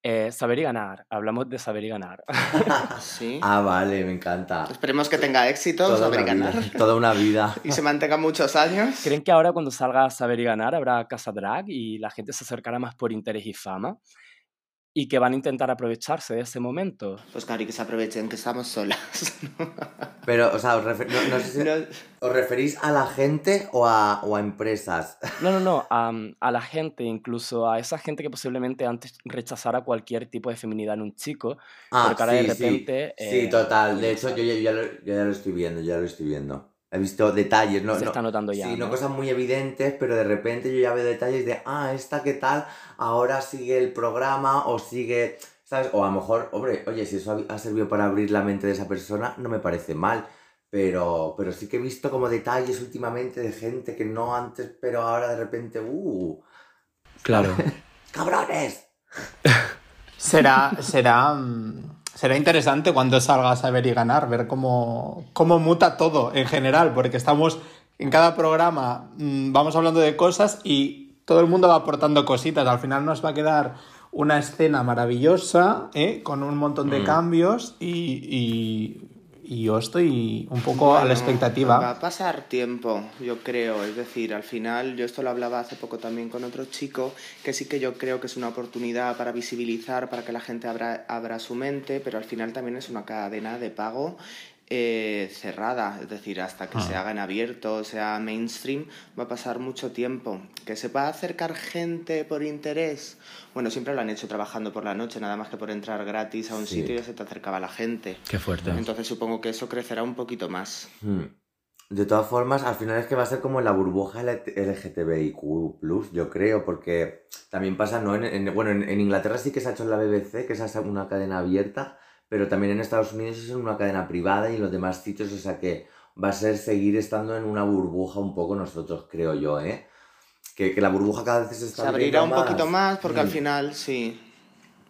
Speaker 2: Eh, saber y ganar. Hablamos de saber y ganar.
Speaker 5: Sí.
Speaker 4: Ah, vale, me encanta.
Speaker 5: Esperemos que tenga éxito,
Speaker 4: Toda
Speaker 5: saber
Speaker 4: una
Speaker 5: ganar.
Speaker 4: vida, toda una vida.
Speaker 5: Y se mantenga muchos años.
Speaker 2: ¿Creen que ahora cuando salga Saber y Ganar habrá Casa Drag y la gente se acercará más por interés y fama? Y que van a intentar aprovecharse de ese momento.
Speaker 5: Pues claro, y que se aprovechen que estamos solas.
Speaker 4: Pero, o sea, os, refer- no- no sé si-
Speaker 5: No,
Speaker 4: ¿os referís a la gente o a, o a empresas?
Speaker 2: No, no, no, a, a la gente, incluso a esa gente que posiblemente antes rechazara cualquier tipo de feminidad en un chico, pero que ahora de
Speaker 4: Ah, sí, sí.
Speaker 2: repente...
Speaker 4: Sí,
Speaker 2: eh,
Speaker 4: total. De hecho, yo yo ya lo, yo ya lo estoy viendo, yo ya lo estoy viendo. He visto detalles, no,
Speaker 2: Se
Speaker 4: no-
Speaker 2: está notando ya,
Speaker 4: Sí, no
Speaker 2: ¿no?
Speaker 4: cosas muy evidentes, pero de repente yo ya veo detalles de, ah, esta qué tal, ahora sigue el programa o sigue, ¿sabes? O a lo mejor, hombre, oye, si eso ha, ha servido para abrir la mente de esa persona, no me parece mal. Pero, pero sí que he visto como detalles últimamente de gente que no antes, pero ahora de repente, ¡uh!
Speaker 2: Claro.
Speaker 4: ¡Cabrones!
Speaker 3: Será, será, mm, será interesante cuando salga a saber y ganar, ver cómo, cómo muta todo en general, porque estamos en cada programa, mm, vamos hablando de cosas y todo el mundo va aportando cositas. Al final nos va a quedar una escena maravillosa, ¿eh? con un montón de
Speaker 4: Mm.
Speaker 3: cambios y, y, y yo estoy un poco a la expectativa.
Speaker 5: Va a pasar tiempo, yo creo. Es decir, al final, yo esto lo hablaba hace poco también con otro chico, que sí que yo creo que es una oportunidad para visibilizar, para que la gente abra, abra su mente, pero al final también es una cadena de pago eh, cerrada. Es decir, hasta que se haga en abierto, sea mainstream, va a pasar mucho tiempo. Que se va a acercar gente por interés. Bueno, siempre lo han hecho trabajando por la noche, nada más que por entrar gratis a un
Speaker 4: Sí.
Speaker 5: sitio ya se te acercaba la gente.
Speaker 2: Qué fuerte.
Speaker 5: Entonces supongo que eso crecerá un poquito más.
Speaker 4: Hmm. De todas formas, al final es que va a ser como la burbuja LGTBIQ+, yo creo, porque también pasa, ¿no? En, en- bueno, en, en Inglaterra sí que se ha hecho en la BBC, que es una cadena abierta, pero también en Estados Unidos es en una cadena privada y en los demás sitios, o sea que va a ser seguir estando en una burbuja un poco nosotros, creo yo, ¿eh? Que, que la burbuja cada vez se está
Speaker 5: Se abrirá un
Speaker 4: abriendo
Speaker 5: poquito más porque al
Speaker 4: Mm.
Speaker 5: final sí.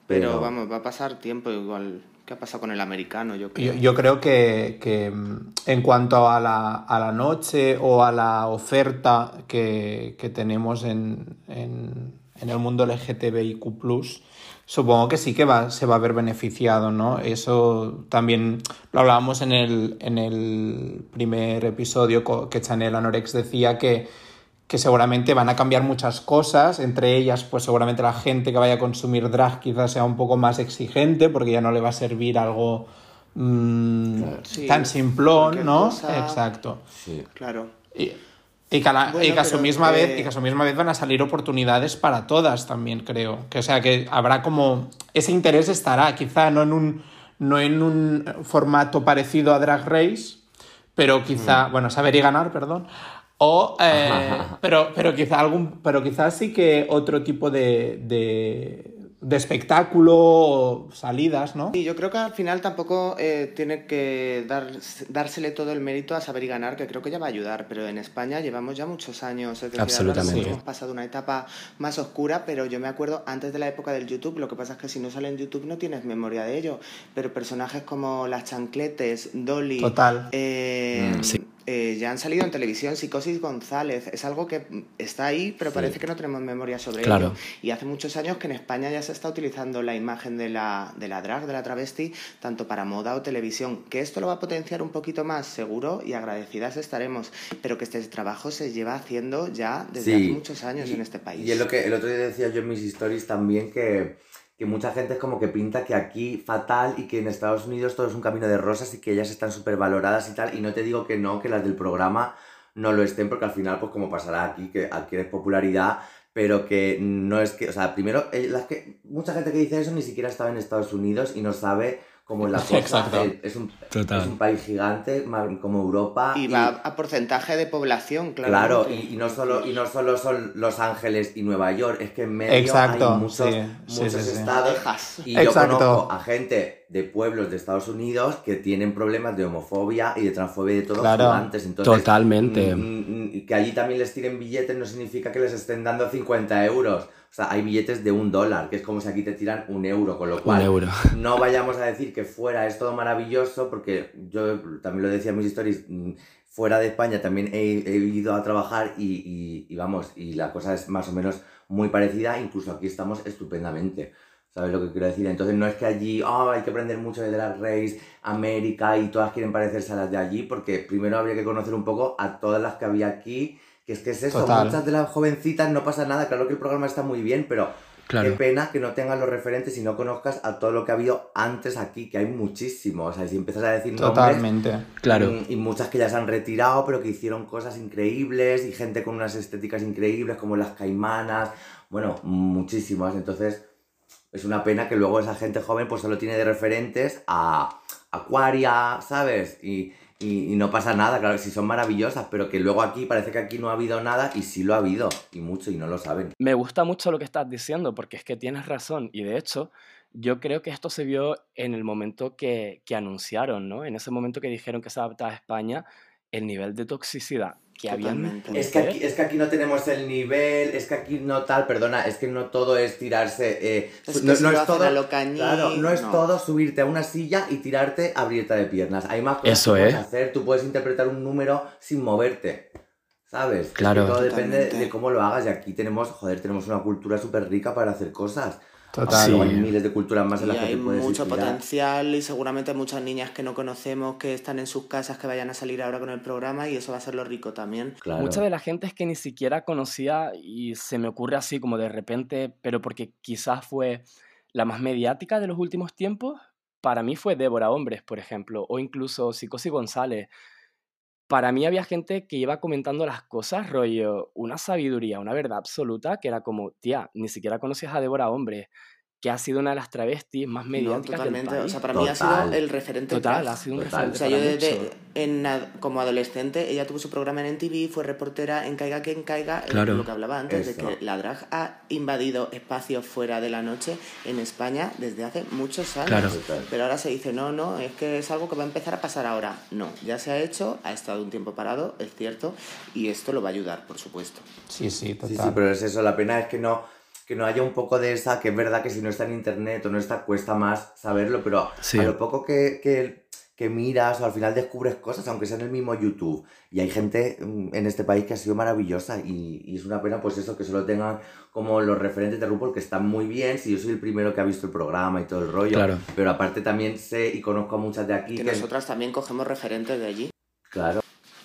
Speaker 5: Pero,
Speaker 4: Pero-
Speaker 5: vamos, va a pasar tiempo igual. ¿Qué ha pasado con el americano? Yo
Speaker 3: Yo,
Speaker 5: creo.
Speaker 3: yo creo que, que, mm, en cuanto a la, a la noche o a la oferta que, que tenemos en, en, en el mundo LGTBIQ, supongo que sí que va, se va a ver beneficiado, ¿no? Eso también lo hablábamos en el, en el primer episodio que Chanel Anorex decía que, que seguramente van a cambiar muchas cosas, entre ellas pues seguramente la gente que vaya a consumir drag quizás sea un poco más exigente porque ya no le va a servir algo mm,
Speaker 5: Sí,
Speaker 3: tan simplón, ¿no?
Speaker 5: cosa.
Speaker 3: Exacto.
Speaker 4: Sí.
Speaker 5: Claro.
Speaker 3: Y, y que a, la-
Speaker 5: Bueno,
Speaker 3: y que a su misma
Speaker 5: que-
Speaker 3: vez, y que a su misma vez van a salir oportunidades para todas también, creo. Que o sea que habrá como. Ese interés estará, quizá no en un, no en un formato parecido a Drag Race, pero quizá. Bueno, saber y ganar, perdón. O, eh, pero, pero quizá algún. Pero quizás sí que otro tipo de, de, de espectáculo salidas, ¿no?
Speaker 5: Y yo creo que al final tampoco eh, tiene que dar, dársele todo el mérito a saber y ganar, que creo que ya va a ayudar, pero en España llevamos ya muchos años. Es decir,
Speaker 2: Absolutamente.
Speaker 5: hemos pasado una etapa más oscura, pero yo me acuerdo antes de la época del YouTube, lo que pasa es que si no sale en YouTube no tienes memoria de ello, pero personajes como Las Chancletes, Dolly,
Speaker 3: Total.
Speaker 5: eh,
Speaker 4: Mm,
Speaker 2: sí.
Speaker 5: Eh, ya han salido en televisión, Psicosis González, es algo que mm, está ahí, pero
Speaker 4: Sí.
Speaker 5: parece que no tenemos memoria sobre
Speaker 2: Claro.
Speaker 5: ello. Y hace muchos años que en España ya se está utilizando la imagen de la, de la drag, de la travesti, tanto para moda o televisión. Que esto lo va a potenciar un poquito más, seguro, y agradecidas estaremos. Pero que este trabajo se lleva haciendo ya desde
Speaker 4: Sí.
Speaker 5: hace muchos años
Speaker 4: Y-
Speaker 5: en este país.
Speaker 4: Y es lo que el otro día decía yo en mis stories también que, que mucha gente es como que pinta que aquí fatal y que en Estados Unidos todo es un camino de rosas y que ellas están súper valoradas y tal. Y no te digo que no, que las del programa no lo estén, porque al final, pues como pasará aquí, que adquieres popularidad, pero que no es que, o sea, primero, eh, las que, mucha gente que dice eso ni siquiera estaba en Estados Unidos y no sabe cómo es la cosa.
Speaker 3: Exacto.
Speaker 4: Es un,
Speaker 2: Total.
Speaker 4: es un país gigante, como Europa.
Speaker 5: Y va a porcentaje de población, claro.
Speaker 4: Claro, y, y no solo, y no solo son Los Ángeles y Nueva York, es que en medio
Speaker 3: Exacto,
Speaker 4: hay muchos,
Speaker 3: sí,
Speaker 4: muchos
Speaker 3: sí, sí.
Speaker 4: estados. Y yo
Speaker 3: Exacto.
Speaker 4: conozco a gente de pueblos de Estados Unidos que tienen problemas de homofobia y de transfobia y de todo
Speaker 3: Claro.
Speaker 4: gigantes. Entonces,
Speaker 2: Totalmente.
Speaker 4: mm, mm, mm, que allí también les tiren billetes no significa que les estén dando 50 euros. O sea, hay billetes de un dólar, que es como si aquí te tiran un euro, con lo
Speaker 2: Un
Speaker 4: cual
Speaker 2: euro.
Speaker 4: no vayamos a decir que fuera es todo maravilloso, porque yo también lo decía en mis stories, mm, fuera de España también he, he ido a trabajar y, y- y vamos, y la cosa es más o menos muy parecida, incluso aquí estamos estupendamente. ¿Sabes lo que quiero decir? Entonces no es que allí "Ah, hay que aprender mucho de Drag Race, América y todas quieren parecerse a las de allí, porque primero habría que conocer un poco a todas las que había aquí, que es que es eso,
Speaker 3: Total.
Speaker 4: muchas de las jovencitas no pasa nada, claro que el programa está muy bien, pero
Speaker 2: Claro.
Speaker 4: Qué pena que no tengas los referentes y no conozcas a todo lo que ha habido antes aquí, que hay muchísimo. O sea, si empiezas a decir nombres,
Speaker 3: Totalmente.
Speaker 2: Claro.
Speaker 4: Mm, Y muchas que ya se han retirado, pero que hicieron cosas increíbles y gente con unas estéticas increíbles, como las caimanas. Bueno, muchísimas. Entonces, es una pena que luego esa gente joven pues solo tiene de referentes a Aquaria, ¿sabes? Y, y- no pasa nada, claro, si son maravillosas, pero que luego aquí parece que aquí no ha habido nada y sí lo ha habido, y mucho, y no lo saben.
Speaker 2: Me gusta mucho lo que estás diciendo porque es que tienes razón y de hecho yo creo que esto se vio en el momento que, que anunciaron, ¿no? En ese momento que dijeron que se adaptaba a España, el nivel de toxicidad que había en
Speaker 5: Totalmente.
Speaker 4: Es que, aquí, es que aquí no tenemos el nivel, es que aquí no tal, perdona, es que no todo es tirarse. eh,
Speaker 5: Es que
Speaker 4: no,
Speaker 5: si
Speaker 4: no es todo. claro, no es
Speaker 5: no.
Speaker 4: todo subirte a una silla y tirarte abierta de piernas. Hay más cosas
Speaker 2: Eso
Speaker 4: que puedes
Speaker 2: es.
Speaker 4: hacer. Tú puedes interpretar un número sin moverte. ¿Sabes? Es que
Speaker 2: Claro.
Speaker 4: todo depende de cómo lo hagas. Y aquí tenemos, joder, tenemos una cultura súper rica para hacer cosas.
Speaker 3: Total.
Speaker 2: Sí.
Speaker 4: hay miles de culturas más en
Speaker 5: Y
Speaker 4: las que
Speaker 5: hay
Speaker 4: te puedes
Speaker 5: mucho
Speaker 4: inspirar.
Speaker 5: potencial y seguramente muchas niñas que no conocemos que están en sus casas que vayan a salir ahora con el programa y eso va a ser lo rico también.
Speaker 4: Claro.
Speaker 2: Mucha de la gente es que ni siquiera conocía y se me ocurre así como de repente, pero porque quizás fue la más mediática de los últimos tiempos. Para mí fue Débora Hombres, por ejemplo, o incluso Psicosi González. Para mí había gente que iba comentando las cosas, rollo, una sabiduría, una verdad absoluta, que era como, tía, ni siquiera conocías a Débora Hombres, que ha sido una de las travestis más
Speaker 5: No,
Speaker 2: mediáticas del
Speaker 5: totalmente.
Speaker 2: país.
Speaker 5: O sea, para mí ha sido
Speaker 4: Total.
Speaker 5: el referente.
Speaker 2: Total, ha sido un
Speaker 4: Total.
Speaker 2: referente
Speaker 5: O sea, yo desde, en, como adolescente, ella tuvo su programa en MTV, fue reportera en Caiga quien caiga,
Speaker 2: Claro.
Speaker 5: lo que hablaba antes,
Speaker 4: Eso.
Speaker 5: de que la drag ha invadido espacios fuera de la noche en España desde hace muchos años.
Speaker 2: Claro.
Speaker 4: Total.
Speaker 5: Pero ahora se dice, no, no, es que es algo que va a empezar a pasar ahora. No, ya se ha hecho, ha estado un tiempo parado, es cierto, y esto lo va a ayudar, por supuesto.
Speaker 3: Sí, sí, total.
Speaker 4: Sí, sí, pero es eso, la pena es que no, que no haya un poco de esa, que es verdad que si no está en internet o no está, cuesta más saberlo, pero
Speaker 2: Sí.
Speaker 4: a lo poco que, que, que miras o al final descubres cosas, aunque sea en el mismo YouTube. Y hay gente mm, en este país que ha sido maravillosa y, y es una pena pues eso, que solo tengan como los referentes de RuPaul que están muy bien, si yo soy el primero que ha visto el programa y todo el rollo,
Speaker 2: Claro.
Speaker 4: pero aparte también sé y conozco a muchas de aquí
Speaker 5: Que
Speaker 4: que,
Speaker 5: nosotras también cogemos referentes de allí.
Speaker 4: claro,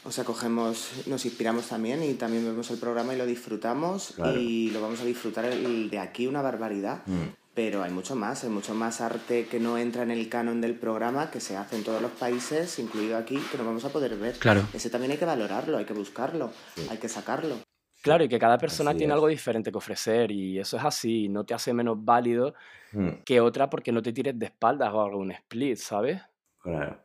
Speaker 5: O sea, cogemos, nos inspiramos también y también vemos el programa y lo disfrutamos
Speaker 4: Claro.
Speaker 5: y lo vamos a disfrutar el de aquí una barbaridad.
Speaker 4: Mm.
Speaker 5: Pero hay mucho más, hay mucho más arte que no entra en el canon del programa, que se hace en todos los países, incluido aquí, que no vamos a poder ver.
Speaker 2: Claro.
Speaker 5: Ese también hay que valorarlo, hay que buscarlo, hay que sacarlo.
Speaker 2: Claro, y que cada persona
Speaker 4: Así
Speaker 2: tiene
Speaker 4: es.
Speaker 2: algo diferente que ofrecer y eso es así, no te hace menos válido
Speaker 4: Mm.
Speaker 2: que otra porque no te tires de espaldas o algún split, ¿sabes?
Speaker 4: Claro.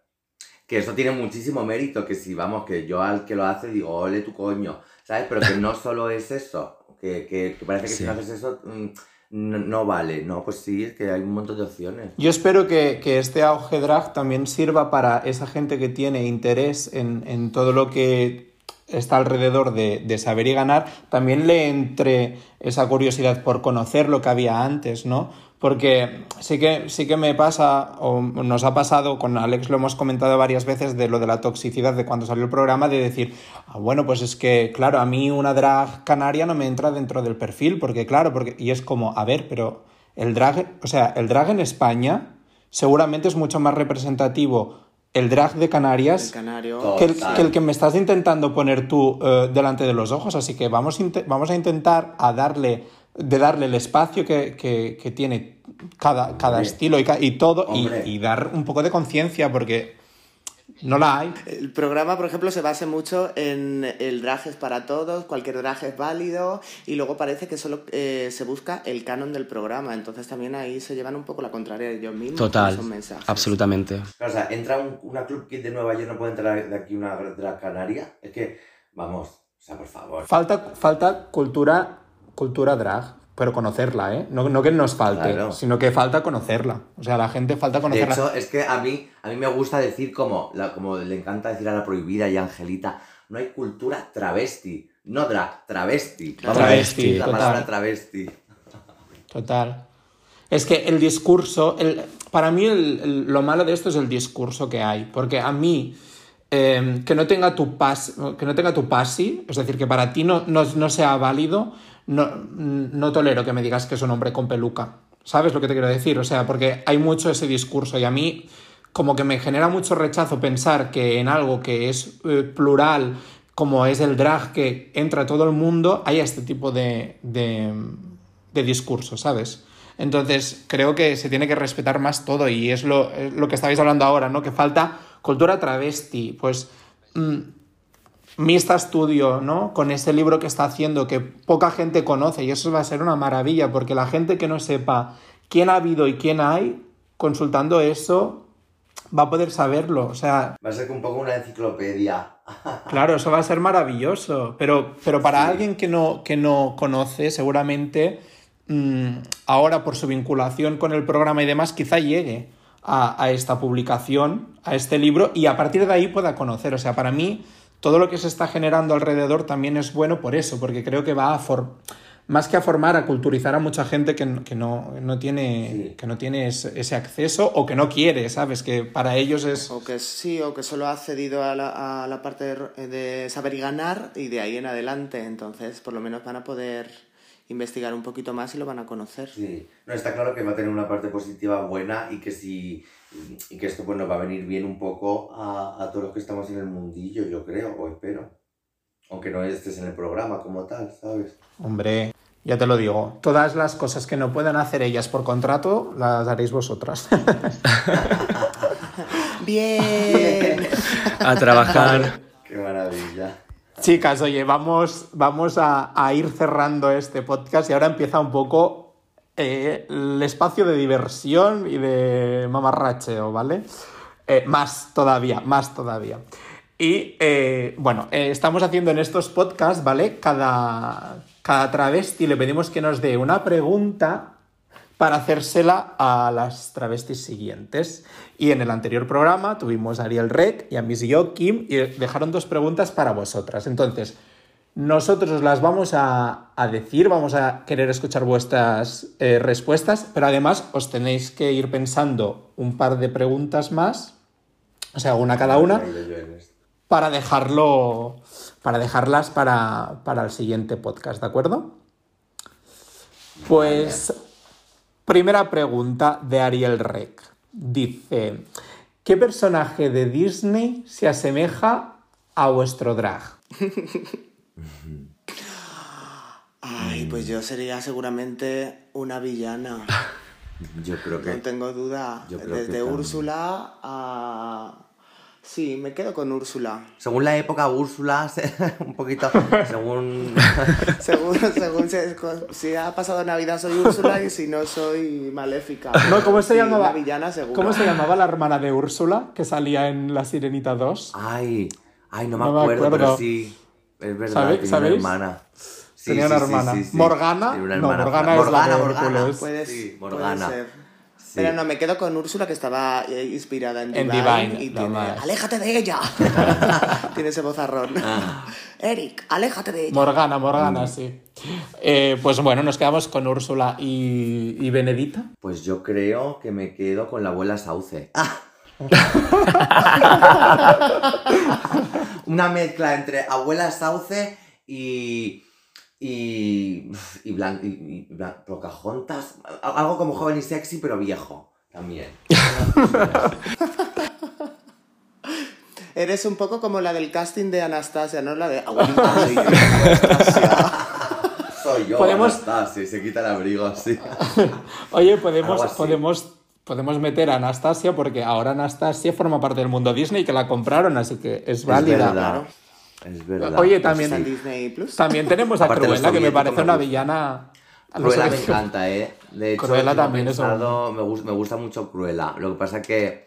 Speaker 4: Que eso tiene muchísimo mérito, que si vamos, que yo al que lo hace digo, ole tu coño, ¿sabes? Pero que no solo es eso, que, que, que parece que si no haces eso mm, no, no vale, no, pues sí, es que hay un montón de opciones.
Speaker 3: Yo espero que, que este auge drag también sirva para esa gente que tiene interés en, en todo lo que está alrededor de, de saber y ganar, también le entre esa curiosidad por conocer lo que había antes, ¿no? Porque sí que, sí que me pasa, o nos ha pasado, con Alex lo hemos comentado varias veces, de lo de la toxicidad de cuando salió el programa, de decir, ah, bueno, pues es que, claro, a mí una drag canaria no me entra dentro del perfil, porque claro, porque... y es como, a ver, pero el drag, o sea, el drag en España seguramente es mucho más representativo el drag de
Speaker 5: El
Speaker 3: Canarias
Speaker 5: canario.
Speaker 3: que el, que el que me estás intentando poner tú eh, delante de los ojos. Así que vamos, vamos a intentar a darle, de darle el espacio que, que- que tiene cada, cada
Speaker 4: Hombre.
Speaker 3: estilo y, todo y, dar un poco de conciencia porque no la hay.
Speaker 5: El programa, por ejemplo, se basa mucho en el drag es para todos, cualquier drag es válido, y luego parece que solo eh, se busca el canon del programa. Entonces también ahí se llevan un poco la contraria de ellos mismos.
Speaker 2: Total,
Speaker 5: esos mensajes.
Speaker 2: absolutamente.
Speaker 4: O sea, entra un- una club kit de Nueva York, no puede entrar de aquí una de la Canaria, es que, vamos, o sea, por favor.
Speaker 3: Falta, falta cultura, cultura drag, pero conocerla, ¿eh? No, no que nos falte,
Speaker 4: Claro.
Speaker 3: sino que falta conocerla. O sea, la gente falta
Speaker 4: De
Speaker 3: conocerla.
Speaker 4: hecho, es que a mí, a mí me gusta decir como, la, como le encanta decir a la prohibida y a Angelita, no hay cultura travesti, no drag, travesti. Vamos a
Speaker 3: Travesti,
Speaker 4: decir la
Speaker 3: total.
Speaker 4: palabra travesti.
Speaker 3: Total. Es que el discurso, el, para mí el- el- lo malo de esto es el discurso que hay, porque a mí eh, que no tenga tu pas, que no tenga tu pasi, es decir, que para ti no, no, no sea válido, no, no tolero que me digas que es un hombre con peluca. ¿Sabes lo que te quiero decir? O sea, porque hay mucho ese discurso y a mí como que me genera mucho rechazo pensar que en algo que es eh, plural, como es el drag, que entra todo el mundo, haya este tipo de, de, de discurso, ¿sabes? Entonces, creo que se tiene que respetar más todo y es lo, lo que estabais hablando ahora, ¿no? Que falta cultura travesti, pues... mm, Mista Studio, ¿no? Con ese libro que está haciendo que poca gente conoce y eso va a ser una maravilla porque la gente que no sepa quién ha habido y quién hay, consultando eso, va a poder saberlo. O sea,
Speaker 4: Va a ser un poco una enciclopedia.
Speaker 3: Claro, eso va a ser maravilloso. Pero, pero para
Speaker 4: Sí.
Speaker 3: alguien que no, que no conoce, seguramente mm, ahora por su vinculación con el programa y demás, quizá llegue a, a esta publicación, a este libro, y a partir de ahí pueda conocer. O sea, para mí, todo lo que se está generando alrededor también es bueno por eso, porque creo que va a for- más que a formar, a culturizar a mucha gente que, n- que no, no tiene,
Speaker 4: Sí.
Speaker 3: que no tiene ese, ese acceso o que no quiere, ¿sabes? Que para ellos es...
Speaker 5: O que sí, o que solo ha cedido a la, a la parte de, de saber y ganar y de ahí en adelante. Entonces, por lo menos van a poder investigar un poquito más y lo van a conocer.
Speaker 4: Sí, no, está claro que va a tener una parte positiva buena y que si y que esto pues nos va a venir bien un poco a, a todos los que estamos en el mundillo, yo creo, o espero. Aunque no estés en el programa como tal, ¿sabes?
Speaker 3: Hombre, ya te lo digo, todas las cosas que no puedan hacer ellas por contrato, las haréis vosotras.
Speaker 5: Bien.
Speaker 2: A trabajar.
Speaker 4: Qué maravilla.
Speaker 3: Chicas, oye, vamos, vamos a, a ir cerrando este podcast y ahora empieza un poco eh, el espacio de diversión y de mamarracheo, ¿vale? Eh, más todavía, más todavía. Y eh, bueno, estamos haciendo en estos podcasts, ¿vale? Cada, cada travesti le pedimos que nos dé una pregunta para hacérsela a las travestis siguientes. Y en el anterior programa tuvimos a Ariel Rec y a Miss Yo Kim y dejaron dos preguntas para vosotras. Entonces, nosotros os las vamos a, a decir, vamos a querer escuchar vuestras eh, respuestas, pero además os tenéis que ir pensando un par de preguntas más, o sea, una cada una, para dejarlo, para dejarlas para, para el siguiente podcast, ¿de acuerdo? Pues, primera pregunta de Ariel Rec. Dice, ¿qué personaje de Disney se asemeja a vuestro drag?
Speaker 5: Ay, pues yo sería seguramente una villana.
Speaker 4: Yo creo que...
Speaker 5: No tengo duda.
Speaker 4: Yo creo que
Speaker 5: Desde. Úrsula a... Sí, me quedo con Úrsula.
Speaker 4: Según la época, Úrsula, un poquito, según...
Speaker 5: Según, según se- si ha pasado Navidad soy Úrsula y si no soy Maléfica.
Speaker 3: No, ¿cómo se
Speaker 5: Sí,
Speaker 3: llamaba?
Speaker 5: Una villana seguro.
Speaker 3: ¿Cómo se llamaba la hermana de Úrsula que salía en La Sirenita 2?
Speaker 4: Ay, ay, no me
Speaker 3: No me
Speaker 4: acuerdo,
Speaker 3: acuerdo.
Speaker 4: pero sí. Es verdad,
Speaker 3: ¿Sabe-
Speaker 4: tenía
Speaker 3: sabéis?
Speaker 4: una hermana. Sí,
Speaker 3: Tenía una
Speaker 4: sí,
Speaker 3: hermana.
Speaker 4: sí, sí.
Speaker 3: ¿Morgana?
Speaker 4: Una
Speaker 3: No,
Speaker 4: hermana.
Speaker 3: Morgana es la
Speaker 4: Morgana,
Speaker 3: de
Speaker 4: Morgana.
Speaker 3: Hércules.
Speaker 5: Puedes, puede
Speaker 4: Morgana.
Speaker 5: ser.
Speaker 4: Sí.
Speaker 5: Pero no, me quedo con Úrsula que estaba eh, inspirada en
Speaker 3: En
Speaker 5: Divine,
Speaker 3: Divine,
Speaker 5: y tiene
Speaker 3: más.
Speaker 5: ¡Aléjate de ella! tiene ese vozarrón.
Speaker 4: Ah.
Speaker 5: Eric, aléjate de ella.
Speaker 3: Morgana, Morgana, sí. Eh, pues bueno, nos quedamos con Úrsula y, y Benedita.
Speaker 4: Pues yo creo que me quedo con la abuela Sauce. Una mezcla entre abuela Sauce y. y. y, Blan, y, y Blan- Pocahontas. Algo como joven y sexy, pero viejo también.
Speaker 5: Eres un poco como la del casting de Anastasia, ¿no? La de abuelita. soy yo, Anastasia.
Speaker 4: Soy yo,
Speaker 3: Podemos-
Speaker 4: Anastasia, y se quita el abrigo, sí.
Speaker 3: Oye,
Speaker 4: así.
Speaker 3: podemos, podemos meter a Anastasia porque ahora Anastasia forma parte del mundo Disney que la compraron, así que es
Speaker 4: Es
Speaker 3: válida.
Speaker 4: verdad.
Speaker 5: Claro.
Speaker 4: Es verdad.
Speaker 3: Oye,
Speaker 4: Pues
Speaker 3: también-
Speaker 4: sí.
Speaker 5: Disney Plus.
Speaker 3: También tenemos a
Speaker 4: Aparte
Speaker 3: Cruella, que me parece una villana.
Speaker 4: Cruella me encanta, ¿eh? De hecho,
Speaker 3: Cruella también es
Speaker 4: pensado- me, gusta, me gusta mucho Cruella. Lo que pasa que...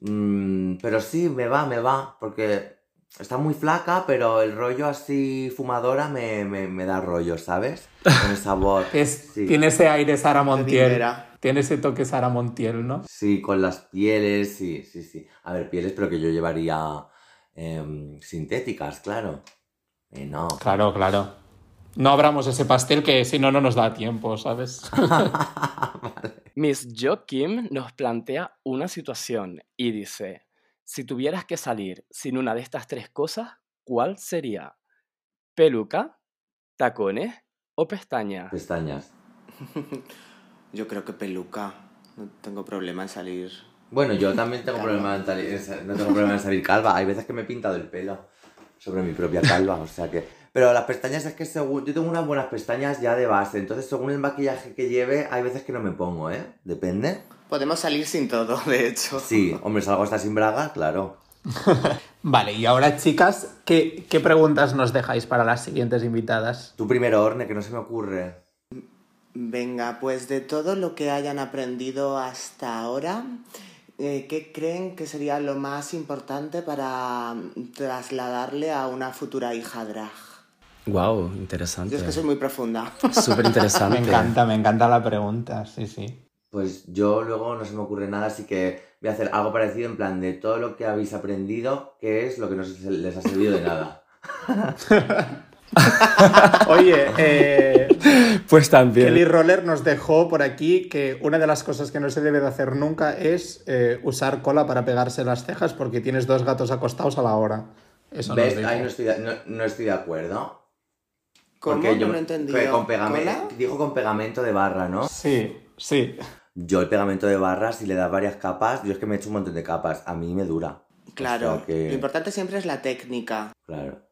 Speaker 4: mm, pero sí, me va, me va. Porque está muy flaca, pero el rollo así fumadora me, me, me da rollo, ¿sabes? Con esa voz.
Speaker 3: Es-
Speaker 4: sí.
Speaker 3: Tiene ese aire Sara Montiel. Tiene ese toque Sara Montiel, ¿no?
Speaker 4: Sí, con las pieles, sí, sí, sí. A ver, pieles, pero que yo llevaría em, sintéticas, claro. Eh, no.
Speaker 3: Claro, claro. No abramos ese pastel que si no, no nos da tiempo, ¿sabes?
Speaker 2: Miss Jo Kim nos plantea una situación y dice, si tuvieras que salir sin una de estas tres cosas, ¿cuál sería? ¿Peluca? ¿Tacones? ¿O pestañas?
Speaker 4: Pestañas.
Speaker 5: Yo creo que peluca. No tengo problema en salir.
Speaker 4: Bueno, yo también tengo problema en salir, no tengo problema en salir calva. Hay veces que me he pintado el pelo sobre mi propia calva, o sea que... Pero las pestañas es que según. Yo tengo unas buenas pestañas ya de base. Entonces, según el maquillaje que lleve, hay veces que no me pongo, ¿eh? Depende.
Speaker 5: Podemos salir sin todo, de hecho.
Speaker 4: Sí, hombre, salgo hasta sin braga, claro.
Speaker 3: Vale, y ahora, chicas, ¿qué, qué preguntas nos dejáis para las siguientes invitadas?
Speaker 4: Tú primero, Orne, que no se me ocurre.
Speaker 5: Venga, pues de todo lo que hayan aprendido hasta ahora, eh, ¿qué creen que sería lo más importante para mm, trasladarle a una futura hija drag?
Speaker 2: Wow, interesante.
Speaker 5: Yo es que soy muy profunda.
Speaker 2: Súper interesante.
Speaker 3: Me encanta, me encanta la pregunta, sí, sí.
Speaker 4: Pues yo luego no se me ocurre nada, así que voy a hacer algo parecido en plan de todo lo que habéis aprendido, ¿qué es lo que no se- les ha servido de nada?
Speaker 3: Oye, eh,
Speaker 2: Pues también.
Speaker 3: Kelly Roller nos dejó por aquí que una de las cosas que no se debe de hacer nunca es eh, usar cola para pegarse las cejas porque tienes dos gatos acostados a la hora. Eso nos
Speaker 4: ¿Ves?
Speaker 3: dijo.
Speaker 4: Ahí no estoy, de, no, no estoy de acuerdo.
Speaker 5: ¿Cómo?
Speaker 4: Porque
Speaker 5: No
Speaker 4: yo-
Speaker 5: lo he entendido.
Speaker 4: que con pegame-
Speaker 5: ¿Cola?
Speaker 4: Dijo con pegamento de barra, ¿no?
Speaker 3: Sí, sí.
Speaker 4: Yo el pegamento de barra, si le das varias capas, yo es que me he hecho un montón de capas, a mí me dura.
Speaker 5: Claro,
Speaker 4: O sea que-
Speaker 5: lo importante siempre es la técnica.
Speaker 4: Claro.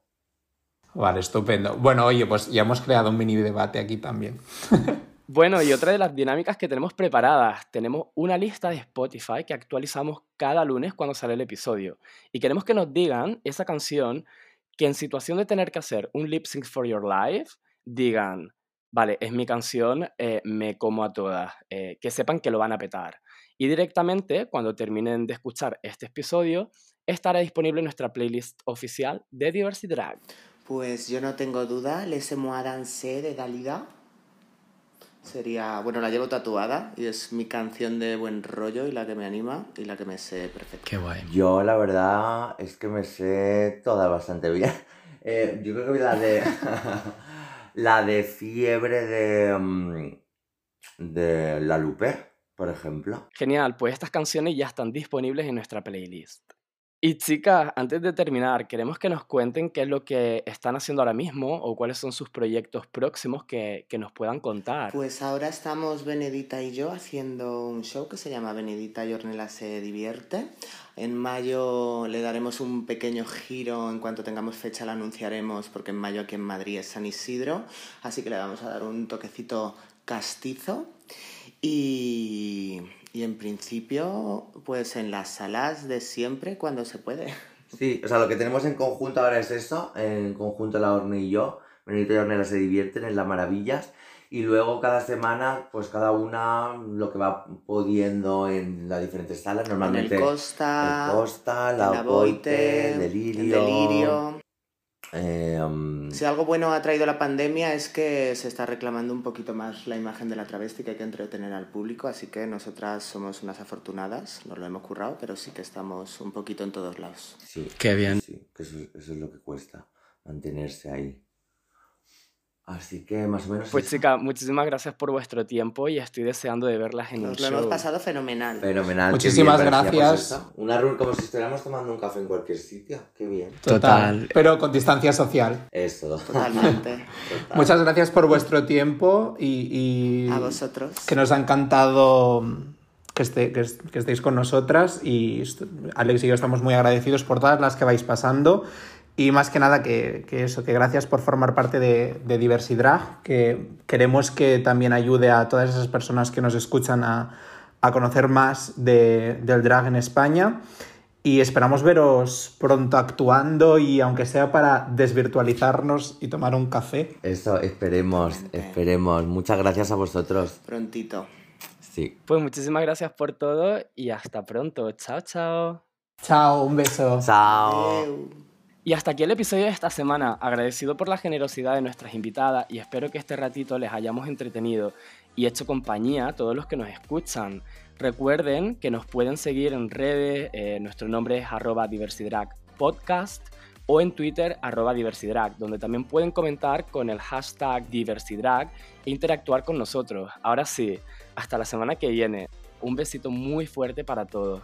Speaker 3: Vale, estupendo. Bueno, oye, pues ya hemos creado un mini debate aquí también.
Speaker 2: Bueno, y otra de las dinámicas que tenemos preparadas, tenemos una lista de Spotify que actualizamos cada lunes cuando sale el episodio. Y queremos que nos digan esa canción que en situación de tener que hacer un lip sync for your life, digan, vale, es mi canción, eh, me como a todas, eh, que sepan que lo van a petar. Y directamente, cuando terminen de escuchar este episodio, estará disponible nuestra playlist oficial de Diversity Drag.
Speaker 5: Pues yo no tengo duda, Laissez-moi danser de Dalida. Sería, bueno, la llevo tatuada y es mi canción de buen rollo y la que me anima y la que me sé perfecto.
Speaker 2: Qué guay.
Speaker 4: Yo la verdad es que me sé todas bastante bien. Eh, yo creo que la de. la de fiebre de. mm, de la Lupe, por ejemplo.
Speaker 2: Genial, pues estas canciones ya están disponibles en nuestra playlist. Y chicas, antes de terminar, queremos que nos cuenten qué es lo que están haciendo ahora mismo o cuáles son sus proyectos próximos que, que nos puedan contar.
Speaker 5: Pues ahora estamos Benedita y yo haciendo un show que se llama Benedita y Ornella se divierte. En mayo le daremos un pequeño giro, en cuanto tengamos fecha la anunciaremos, porque en mayo aquí en Madrid es San Isidro, así que le vamos a dar un toquecito castizo. Y, y en principio, pues en las salas de siempre, cuando se puede.
Speaker 4: Sí, o sea, lo que tenemos en conjunto ahora es eso. En conjunto la Orne y yo. Benito y Ornella se divierten en las maravillas. Y luego cada semana, pues cada una lo que va pudiendo en las diferentes salas. Normalmente
Speaker 5: en el Costa,
Speaker 4: el Costa, la
Speaker 5: la
Speaker 4: Boite,
Speaker 5: Boite,
Speaker 4: Delirio.
Speaker 5: el Delirio.
Speaker 4: Eh, um,
Speaker 5: Si algo bueno ha traído la pandemia es que se está reclamando un poquito más la imagen de la travesti, que hay que entretener al público, así que nosotras somos unas afortunadas, nos lo hemos currado, pero sí que estamos un poquito en todos lados.
Speaker 4: sí,
Speaker 2: Qué bien.
Speaker 4: sí, que eso, eso es lo que cuesta, mantenerse ahí. Así que más o menos.
Speaker 2: Pues
Speaker 4: eso.
Speaker 2: chicas, muchísimas gracias por vuestro tiempo y estoy deseando de verlas en un
Speaker 5: Nos lo
Speaker 2: show.
Speaker 5: hemos pasado fenomenal.
Speaker 4: Fenomenal.
Speaker 3: Muchísimas
Speaker 4: bien, parecíamos
Speaker 3: gracias.
Speaker 4: Una run como si estuviéramos tomando un café en cualquier sitio. Qué bien.
Speaker 2: Total.
Speaker 3: Pero con distancia social.
Speaker 4: Eso.
Speaker 5: Totalmente.
Speaker 3: Muchas gracias por vuestro tiempo y, y
Speaker 5: A vosotros.
Speaker 3: que nos ha encantado que, esté- que est- que estéis con nosotras y Alex y yo estamos muy agradecidos por todas las que vais pasando y más que nada que, que eso, que gracias por formar parte de, de Diversidrag, que queremos que también ayude a todas esas personas que nos escuchan a, a conocer más de- del drag en España y esperamos veros pronto actuando y aunque sea para desvirtualizarnos y tomar un café.
Speaker 4: Eso, esperemos, esperemos. Muchas gracias a vosotros.
Speaker 5: Prontito.
Speaker 4: Sí.
Speaker 2: Pues muchísimas gracias por todo y hasta pronto. Chao, chao.
Speaker 3: Chao, un beso.
Speaker 4: Chao.
Speaker 2: Y hasta aquí el episodio de esta semana. Agradecido por la generosidad de nuestras invitadas y espero que este ratito les hayamos entretenido y hecho compañía a todos los que nos escuchan. Recuerden que nos pueden seguir en redes, eh, nuestro nombre es arroba podcast o en Twitter arroba diversidrag, donde también pueden comentar con el hashtag diversidrag e interactuar con nosotros. Ahora sí, hasta la semana que viene. Un besito muy fuerte para todos.